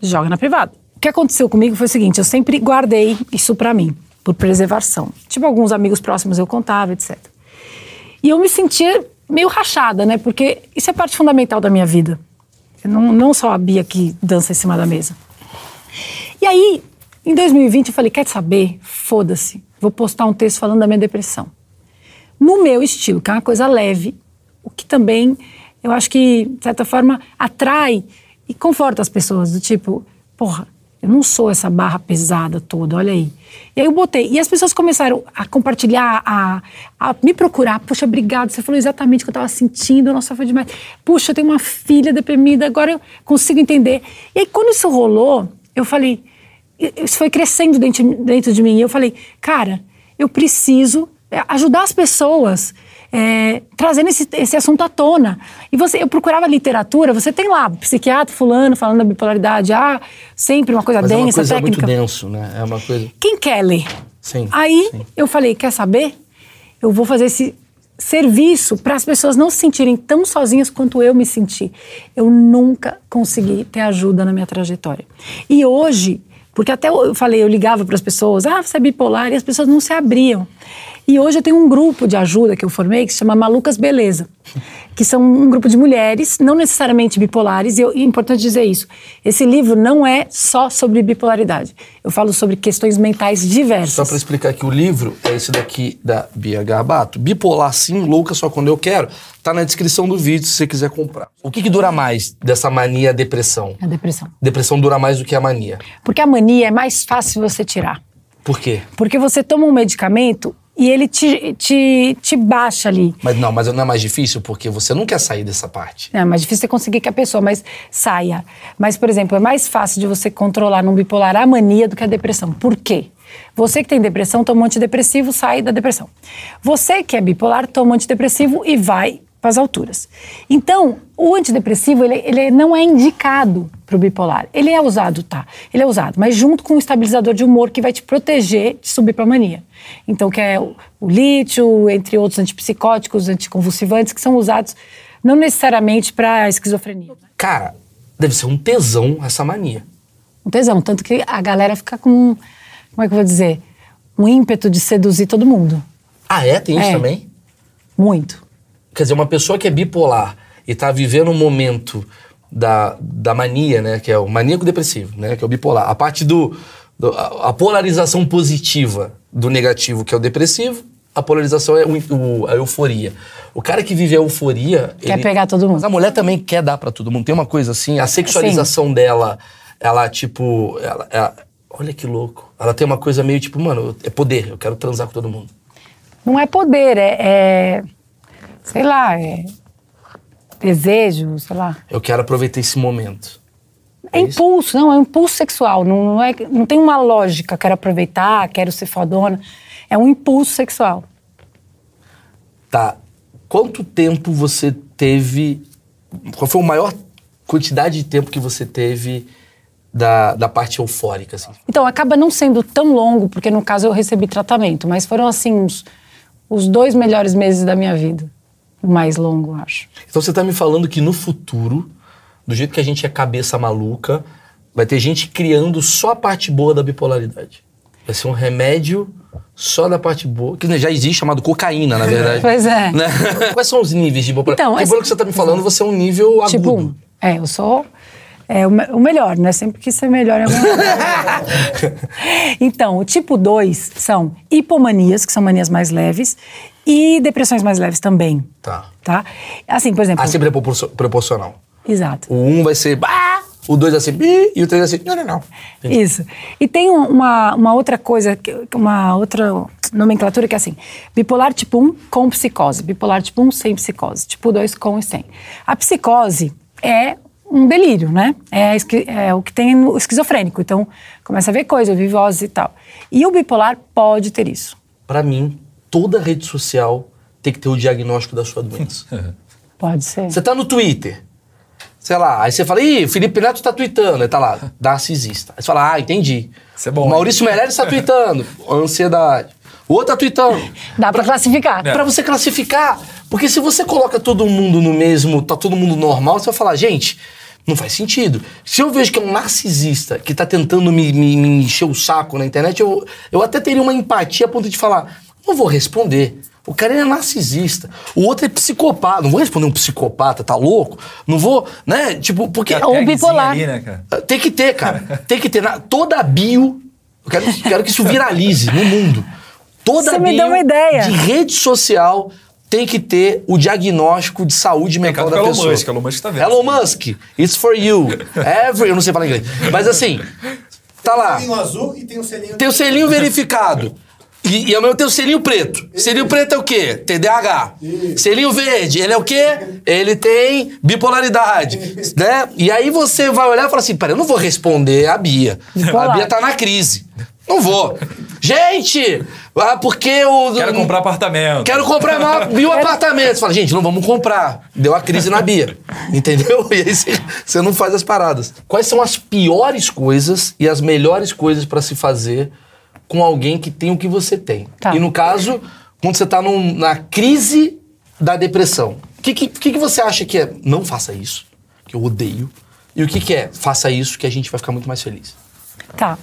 Joga na privada. O que aconteceu comigo foi o seguinte: eu sempre guardei isso pra mim, por preservação. Tipo, alguns amigos próximos eu contava, etc. E eu me sentia meio rachada, né? Porque isso é parte fundamental da minha vida. Eu não, não só a Bia que dança em cima da mesa. E aí, em 2020, eu falei: quer saber? Foda-se. Vou postar um texto falando da minha depressão. No meu estilo, que é uma coisa leve, o que também eu acho que, de certa forma, atrai e conforta as pessoas. Do tipo, porra, eu não sou essa barra pesada toda, olha aí. E aí eu botei. E as pessoas começaram a compartilhar, a, a me procurar. Puxa, obrigado, você falou exatamente o que eu estava sentindo. Nossa, foi demais. Puxa, eu tenho uma filha deprimida, agora eu consigo entender. E aí, quando isso rolou, eu falei, isso foi crescendo dentro, dentro de mim. E eu falei, cara, eu preciso é, ajudar as pessoas. é, trazendo esse, esse assunto à tona. E você, eu procurava literatura, você tem lá, psiquiatra fulano falando da bipolaridade, ah, sempre uma coisa Mas é uma densa, coisa técnica. muito denso, né? É uma coisa. Quem quer ler? Sim. Aí sim. eu falei, quer saber? Eu vou fazer esse serviço para as pessoas não se sentirem tão sozinhas quanto eu me senti. Eu nunca consegui ter ajuda na minha trajetória. E hoje, porque até eu falei, eu ligava para as pessoas, ah, você é bipolar, e as pessoas não se abriam. E hoje eu tenho um grupo de ajuda que eu formei que se chama Malucas Beleza, que são um grupo de mulheres, não necessariamente bipolares, e, eu, e é importante dizer isso. Esse livro não é só sobre bipolaridade. Eu falo sobre questões mentais diversas. Só pra explicar que o livro é esse daqui da Bia Garbato. Bipolar sim, louca só quando eu quero. Tá na descrição do vídeo se você quiser comprar. O que, que dura mais dessa mania à depressão? A depressão. Depressão dura mais do que a mania. Porque a mania é mais fácil você tirar. Por quê? Porque você toma um medicamento e ele te, te, te baixa ali. Mas não, mas não é mais difícil porque você não quer sair dessa parte. É mais difícil você conseguir que a pessoa mas saia. Mas, por exemplo, é mais fácil de você controlar num bipolar a mania do que a depressão. Por quê? Você que tem depressão toma um antidepressivo, sai da depressão. Você que é bipolar toma um antidepressivo e vai para as alturas. Então, o antidepressivo ele, ele não é indicado para o bipolar. Ele é usado, tá? Ele é usado, mas junto com um estabilizador de humor que vai te proteger de subir para a mania. Então, que é o, o lítio, entre outros antipsicóticos, anticonvulsivantes, que são usados não necessariamente para esquizofrenia. Cara, deve ser um tesão essa mania. Um tesão, tanto que a galera fica com, como é que eu vou dizer, um ímpeto de seduzir todo mundo. Ah, é? Tem isso É. também? Muito. Quer dizer, uma pessoa que é bipolar e tá vivendo um momento da, da mania, né? Que é o maníaco depressivo, né? Que é o bipolar. A parte do, do- a, a polarização positiva do negativo, que é o depressivo, a polarização é o- o- a euforia. O cara que vive a euforia. Quer pegar todo mundo. A mulher também quer dar pra todo mundo. Tem uma coisa assim, a sexualização dela, ela, tipo. Ela, ela- olha que louco. Ela tem uma coisa meio tipo, mano, é poder, eu quero transar com todo mundo. Não é poder, é, é- sei lá, é desejo, sei lá. Eu quero aproveitar esse momento. É, isso? impulso, não, é um impulso sexual. Não, não, é, não tem uma lógica, quero aproveitar, quero ser fodona. É um impulso sexual. Tá. Quanto tempo você teve. Qual foi a maior quantidade de tempo que você teve da, da parte eufórica, assim? Então, acaba não sendo tão longo, porque no caso eu recebi tratamento, mas foram assim os, os dois melhores meses da minha vida. Mais longo, acho. Então você tá me falando que no futuro, do jeito que a gente é cabeça maluca, vai ter gente criando só a parte boa da bipolaridade. Vai ser um remédio só da parte boa, que já existe, chamado cocaína, na verdade. (laughs) Pois é. Né? (laughs) Quais são os níveis de bipolaridade? Então, Porque pelo que você tá me falando, você é um nível agudo. Tipo, um, é, eu sou é, o, me- o melhor, né? Sempre quis ser melhor coisa. (laughs) Então, o tipo 2 são hipomanias, que são manias mais leves, e depressões mais leves também. Tá. Tá? Assim, por exemplo. É proporcio- proporcional. Exato. O 1 um vai ser bah, o 2 vai ser bi e o 3 vai ser não, não, não. Isso. E tem um- uma, uma outra coisa, uma outra nomenclatura que é assim: bipolar tipo 1 com psicose, bipolar tipo 1 sem psicose, tipo 2 com e sem. A psicose é um delírio, né? É, é o que tem no esquizofrênico. Então, começa a ver coisa, ouvir vozes e tal. E o bipolar pode ter isso. Pra mim, toda rede social tem que ter o diagnóstico da sua doença. (laughs) Pode ser. Você tá no Twitter, sei lá, aí você fala, ih, Felipe Neto tá tweetando, aí tá lá, (laughs) narcisista. Aí você fala, ah, entendi. Isso é bom, O hein? Maurício Meirelles tá tweetando, (laughs) ansiedade. O outro tá tweetando. Dá pra classificar. Pra você classificar. Porque se você coloca todo mundo no mesmo, tá todo mundo normal, você vai falar, gente, não faz sentido. Se eu vejo que é um narcisista que tá tentando me, me- me encher o saco na internet, eu, eu até teria uma empatia a ponto de falar, não vou responder. O cara é narcisista. O outro é psicopata. Não vou responder um psicopata, tá louco? Não vou, né? Tipo, porque. Ou tagzinha bipolar. Ali, né, cara? Tem que ter, cara. Tem que ter. Na, toda a bio. Eu quero, quero que isso viralize no mundo. Toda Você a me bio deu uma ideia. de rede social tem que ter o diagnóstico de saúde mental da Elon pessoa. Musk, Elon Musk tá vendo. Elon Musk, it's for you. Every, eu não sei falar inglês. Mas assim, tá lá. Tem o azul e tem o selinho. Tem o selinho verificado. E, e ao mesmo tempo o selinho preto. Selinho preto é o quê? TDAH. Selinho verde, ele é o quê? Ele tem bipolaridade. né? E aí você vai olhar e fala assim: pera, eu não vou responder a Bia. Bipolar. A Bia tá na crise. Não vou. Gente, ah, porque o. Quero comprar apartamento. Quero comprar uma- mil apartamentos. Fala, gente, não vamos comprar. Deu a crise na Bia. Entendeu? E aí você- você não faz as paradas. Quais são as piores coisas e as melhores coisas pra se fazer com alguém que tem o que você tem? Tá. E no caso, quando você tá num- na crise da depressão, o que, que, que você acha que é não faça isso, que eu odeio, e o que, que é faça isso que a gente vai ficar muito mais feliz? Tá.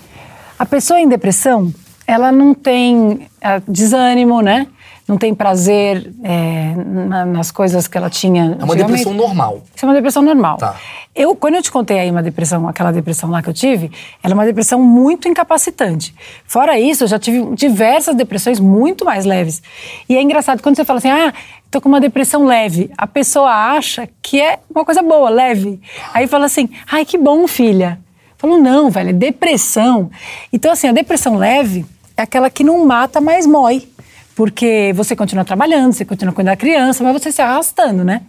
A pessoa em depressão, ela não tem ah, desânimo, né? Não tem prazer é, na- nas coisas que ela tinha. É uma depressão normal. Isso é uma depressão normal. Tá. Eu, quando eu te contei aí uma depressão, aquela depressão lá que eu tive, ela é uma depressão muito incapacitante. Fora isso, eu já tive diversas depressões muito mais leves. E é engraçado, quando você fala assim, ah, tô com uma depressão leve, a pessoa acha que é uma coisa boa, leve. Aí fala assim, ai, que bom, filha. Eu falo, não, velho, é depressão. Então, assim, a depressão leve é aquela que não mata, mas mói. Porque você continua trabalhando, você continua cuidando da criança, mas você se arrastando, né?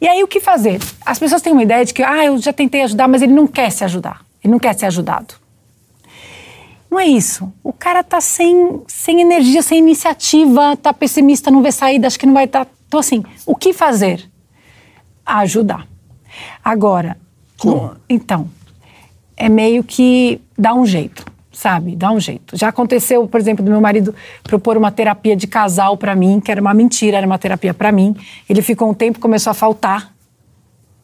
E aí o que fazer? As pessoas têm uma ideia de que, ah, eu já tentei ajudar, mas ele não quer se ajudar. Ele não quer ser ajudado. Não é isso. O cara tá sem, sem energia, sem iniciativa, tá pessimista, não vê saída, acho que não vai estar. Então, assim, o que fazer? Ajudar. Agora, no- então, é meio que dá um jeito, sabe? Dá um jeito. Já aconteceu, por exemplo, do meu marido propor uma terapia de casal pra mim, que era uma mentira, era uma terapia pra mim. Ele ficou um tempo, começou a faltar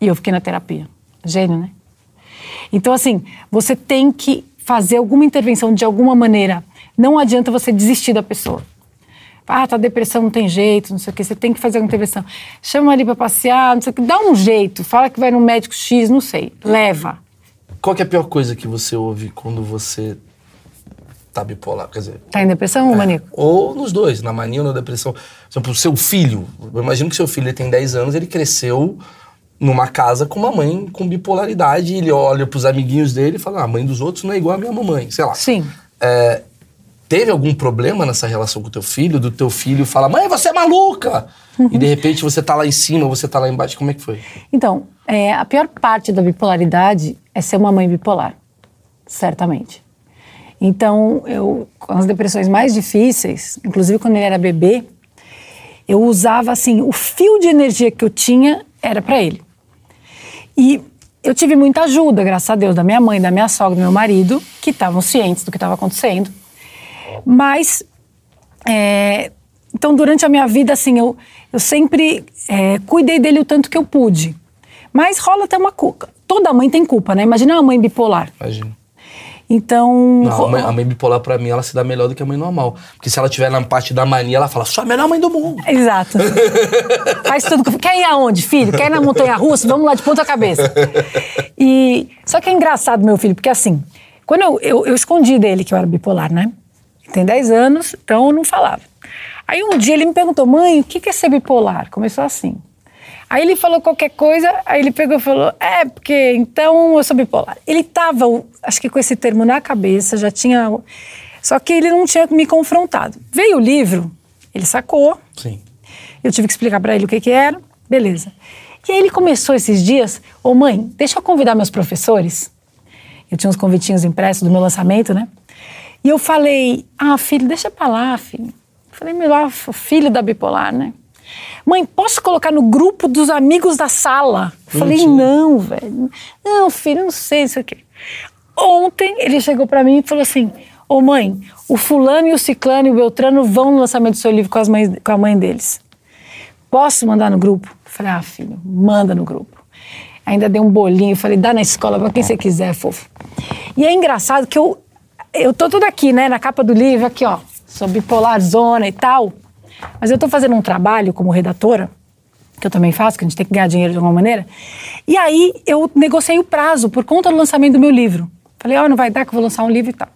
e eu fiquei na terapia. Gênio, né? Então, assim, você tem que fazer alguma intervenção de alguma maneira. Não adianta você desistir da pessoa. Ah, tá depressão, não tem jeito, não sei o quê. Você tem que fazer alguma intervenção. Chama ali pra passear, não sei o quê. Dá um jeito. Fala que vai no médico X, não sei. Leva. Qual que é a pior coisa que você ouve quando você tá bipolar, quer dizer... Tá em depressão ou maníaco? Ou nos dois, na mania ou na depressão. Por exemplo, o seu filho, eu imagino que seu filho ele tem 10 anos, ele cresceu numa casa com uma mãe com bipolaridade, e ele olha pros amiguinhos dele e fala, ah, a mãe dos outros não é igual a minha mamãe, sei lá. Sim. É, teve algum problema nessa relação com o teu filho? Do teu filho fala, mãe, você é maluca! Uhum. E de repente você tá lá em cima, você tá lá embaixo. Como é que foi? Então, é, a pior parte da bipolaridade é ser uma mãe bipolar, certamente. Então, eu, as depressões mais difíceis, inclusive quando ele era bebê, eu usava assim, o fio de energia que eu tinha era para ele. E eu tive muita ajuda, graças a Deus, da minha mãe, da minha sogra, do meu marido, que estavam cientes do que estava acontecendo. Mas, é, então, durante a minha vida, assim, eu, eu sempre é, cuidei dele o tanto que eu pude. Mas rola até uma culpa. Toda mãe tem culpa, né? Imagina uma mãe bipolar. Imagina. Então. Não, a, mãe, a mãe bipolar, pra mim, ela se dá melhor do que a mãe normal. Porque se ela tiver na parte da mania, ela fala, sou a melhor mãe do mundo. Exato. (laughs) Faz tudo. Quer ir aonde, filho? Quer ir na montanha russa? Vamos lá de ponta cabeça. E. Só que é engraçado, meu filho, porque assim, quando eu, eu, eu escondi dele que eu era bipolar, né? Tem 10 anos, então eu não falava. Aí um dia ele me perguntou, mãe, o que é ser bipolar? Começou assim. Aí ele falou qualquer coisa, aí ele pegou e falou: É, porque então eu sou bipolar. Ele estava, acho que com esse termo na cabeça, já tinha. Só que ele não tinha me confrontado. Veio o livro, ele sacou. Sim. Eu tive que explicar para ele o que, que era, beleza. E aí ele começou esses dias: Ô mãe, deixa eu convidar meus professores. Eu tinha uns convitinhos impressos do meu lançamento, né? E eu falei: Ah, filho, deixa pra lá, filho. Eu falei: Melhor filho da bipolar, né? Mãe, posso colocar no grupo dos amigos da sala? Eu falei, não, velho. Não, filho, não sei isso aqui. Ontem ele chegou para mim e falou assim: Ô oh, mãe, o fulano e o ciclano e o beltrano vão no lançamento do seu livro com, as mães, com a mãe deles. Posso mandar no grupo? Eu falei, ah, filho, manda no grupo. Ainda dei um bolinho, falei, dá na escola para quem você quiser, fofo. E é engraçado que eu, eu tô tudo aqui, né, na capa do livro, aqui, ó, sou bipolar zona e tal. Mas eu estou fazendo um trabalho como redatora, que eu também faço, que a gente tem que ganhar dinheiro de alguma maneira. E aí eu negociei o prazo por conta do lançamento do meu livro. Falei, ó, oh, não vai dar que eu vou lançar um livro e tal.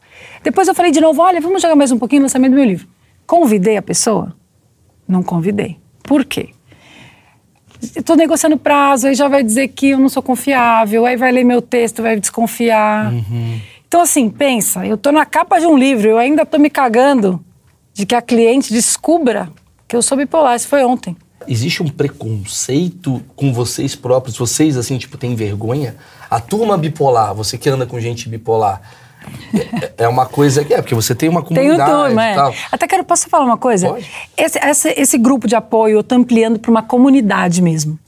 Depois eu falei de novo, olha, vamos jogar mais um pouquinho no lançamento do meu livro. Convidei a pessoa? Não convidei. Por quê? Estou negociando prazo, aí já vai dizer que eu não sou confiável, aí vai ler meu texto, vai desconfiar. Uhum. Então, assim, pensa, eu estou na capa de um livro, eu ainda estou me cagando de que a cliente descubra que eu sou bipolar. Isso foi ontem. Existe um preconceito com vocês próprios? Vocês, assim, tipo, têm vergonha? A turma bipolar, você que anda com gente bipolar, é, é uma coisa que é, porque você tem uma comunidade tem o turma, é. Até quero, posso falar uma coisa? Esse, esse, esse grupo de apoio eu estou ampliando para uma comunidade mesmo.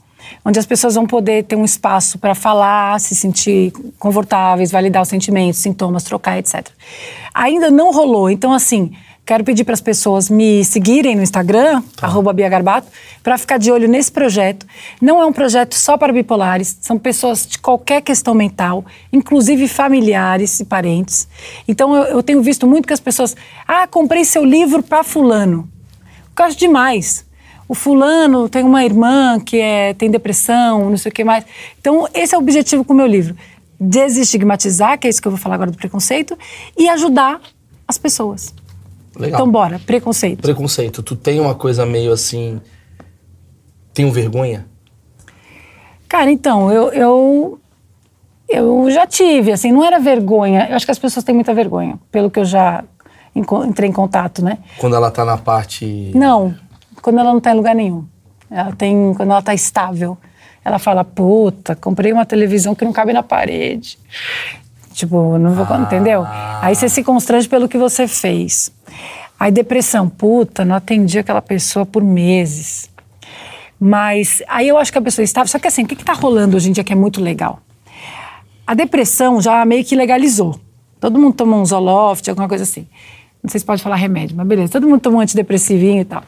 Onde as pessoas vão poder ter um espaço para falar, se sentir confortáveis, validar os sentimentos, sintomas, trocar, etc. Ainda não rolou, então assim, Quero pedir para as pessoas me seguirem no Instagram, tá. @biagarbato, para ficar de olho nesse projeto. Não é um projeto só para bipolares, são pessoas de qualquer questão mental, inclusive familiares e parentes. Então eu, eu tenho visto muito que as pessoas, ah, comprei seu livro para fulano. Eu acho demais. O fulano tem uma irmã que é, tem depressão, não sei o que mais. Então esse é o objetivo com o meu livro. Desestigmatizar, que é isso que eu vou falar agora do preconceito, e ajudar as pessoas. Legal. Então bora, preconceito. Preconceito. Tu tem uma coisa meio assim. Tenho vergonha? Cara, então, eu, eu, eu já tive, assim, não era vergonha. Eu acho que as pessoas têm muita vergonha, pelo que eu já entrei em contato, né? Quando ela tá na parte. Não, quando ela não tá em lugar nenhum. Ela tem. Quando ela tá estável. Ela fala, puta, comprei uma televisão que não cabe na parede. Tipo, não vou, ah. entendeu? Aí você se constrange pelo que você fez. Aí depressão, puta, não atendi aquela pessoa por meses. Mas aí eu acho que a pessoa estava. Só que assim, o que está rolando hoje em dia que é muito legal? A depressão já meio que legalizou. Todo mundo toma um Zoloft, alguma coisa assim. Não sei se pode falar remédio, mas beleza. Todo mundo toma um antidepressivinho e tal.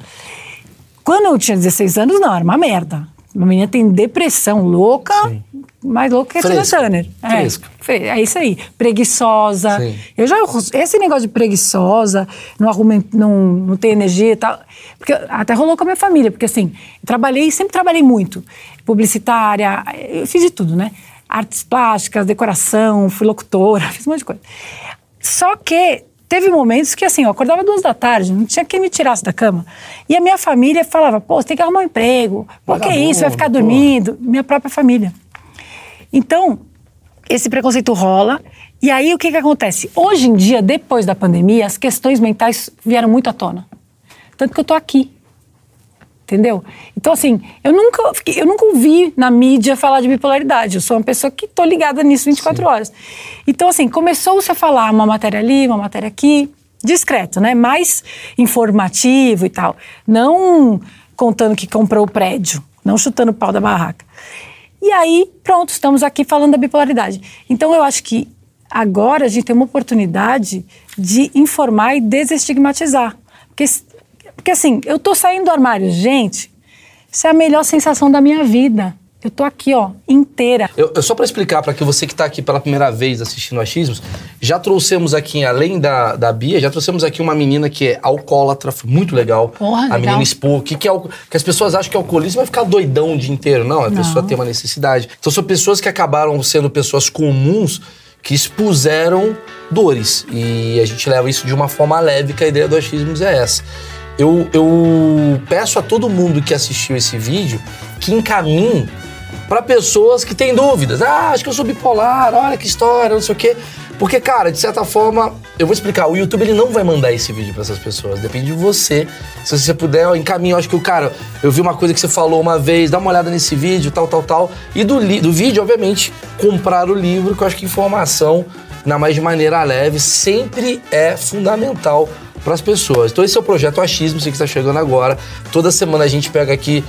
Quando eu tinha 16 anos, não, era uma merda. Uma menina tem depressão louca, Sim. mais louca que a Tina Turner. É, é isso aí. Preguiçosa. Sim. Eu já. Esse negócio de preguiçosa, não arrumo, não, não tem energia e tal. Porque até rolou com a minha família, porque assim, trabalhei, sempre trabalhei muito. Publicitária, eu fiz de tudo, né? Artes plásticas, decoração, fui locutora, (laughs) fiz um monte de coisa. Só que teve momentos que assim, eu acordava duas da tarde, não tinha quem me tirasse da cama. E a minha família falava, pô, você tem que arrumar um emprego. Por que isso? Vai ficar dormindo. Minha própria família. Então, esse preconceito rola. E aí, o que, que acontece? Hoje em dia, depois da pandemia, as questões mentais vieram muito à tona. Tanto que eu tô aqui. Entendeu? Então, assim, eu nunca, eu nunca ouvi na mídia falar de bipolaridade. Eu sou uma pessoa que tô ligada nisso 24 Sim. horas. Então, assim, começou-se a falar uma matéria ali, uma matéria aqui, discreto, né? Mais informativo e tal. Não contando que comprou o prédio, não chutando o pau da barraca. E aí, pronto, estamos aqui falando da bipolaridade. Então, eu acho que agora a gente tem uma oportunidade de informar e desestigmatizar. Porque porque assim, eu tô saindo do armário, gente, isso é a melhor sensação da minha vida. Eu tô aqui, ó, inteira. Eu, eu só para explicar para que você que tá aqui pela primeira vez assistindo Achismos, já trouxemos aqui, além da, da Bia, já trouxemos aqui uma menina que é alcoólatra, muito legal. Porra, a legal. menina expor que, que, é, que as pessoas acham que alcoolismo vai ficar doidão o dia inteiro. Não, a Não. pessoa tem uma necessidade. Então são pessoas que acabaram sendo pessoas comuns que expuseram dores. E a gente leva isso de uma forma leve, que a ideia do achismos é essa eu, eu peço a todo mundo que assistiu esse vídeo que encaminhe para pessoas que têm dúvidas. Ah, acho que eu sou bipolar, olha que história, não sei o quê. Porque, cara, de certa forma, eu vou explicar, o YouTube ele não vai mandar esse vídeo para essas pessoas, depende de você. Se você puder, encaminhe, eu acho que o cara, eu vi uma coisa que você falou uma vez, dá uma olhada nesse vídeo, tal, tal, tal. E do, do vídeo, obviamente, comprar o livro, que eu acho que informação, na mais de maneira leve, sempre é fundamental para as pessoas. Então esse é o projeto Achismo, você que está chegando agora. Toda semana a gente pega aqui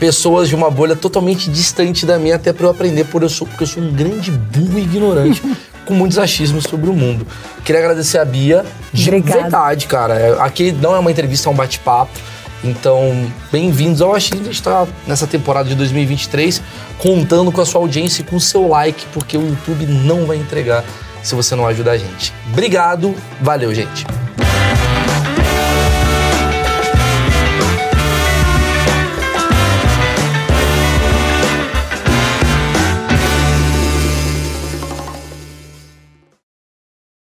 pessoas de uma bolha totalmente distante da minha, até para eu aprender, por eu sou, porque eu sou um grande burro e ignorante. (laughs) com muitos achismos sobre o mundo. Queria agradecer a Bia, de Obrigada. verdade, cara. É, aqui não é uma entrevista, é um bate-papo. Então, bem-vindos ao Achismo. A gente está nessa temporada de 2023 contando com a sua audiência e com o seu like, porque o YouTube não vai entregar se você não ajudar a gente. Obrigado, valeu, gente.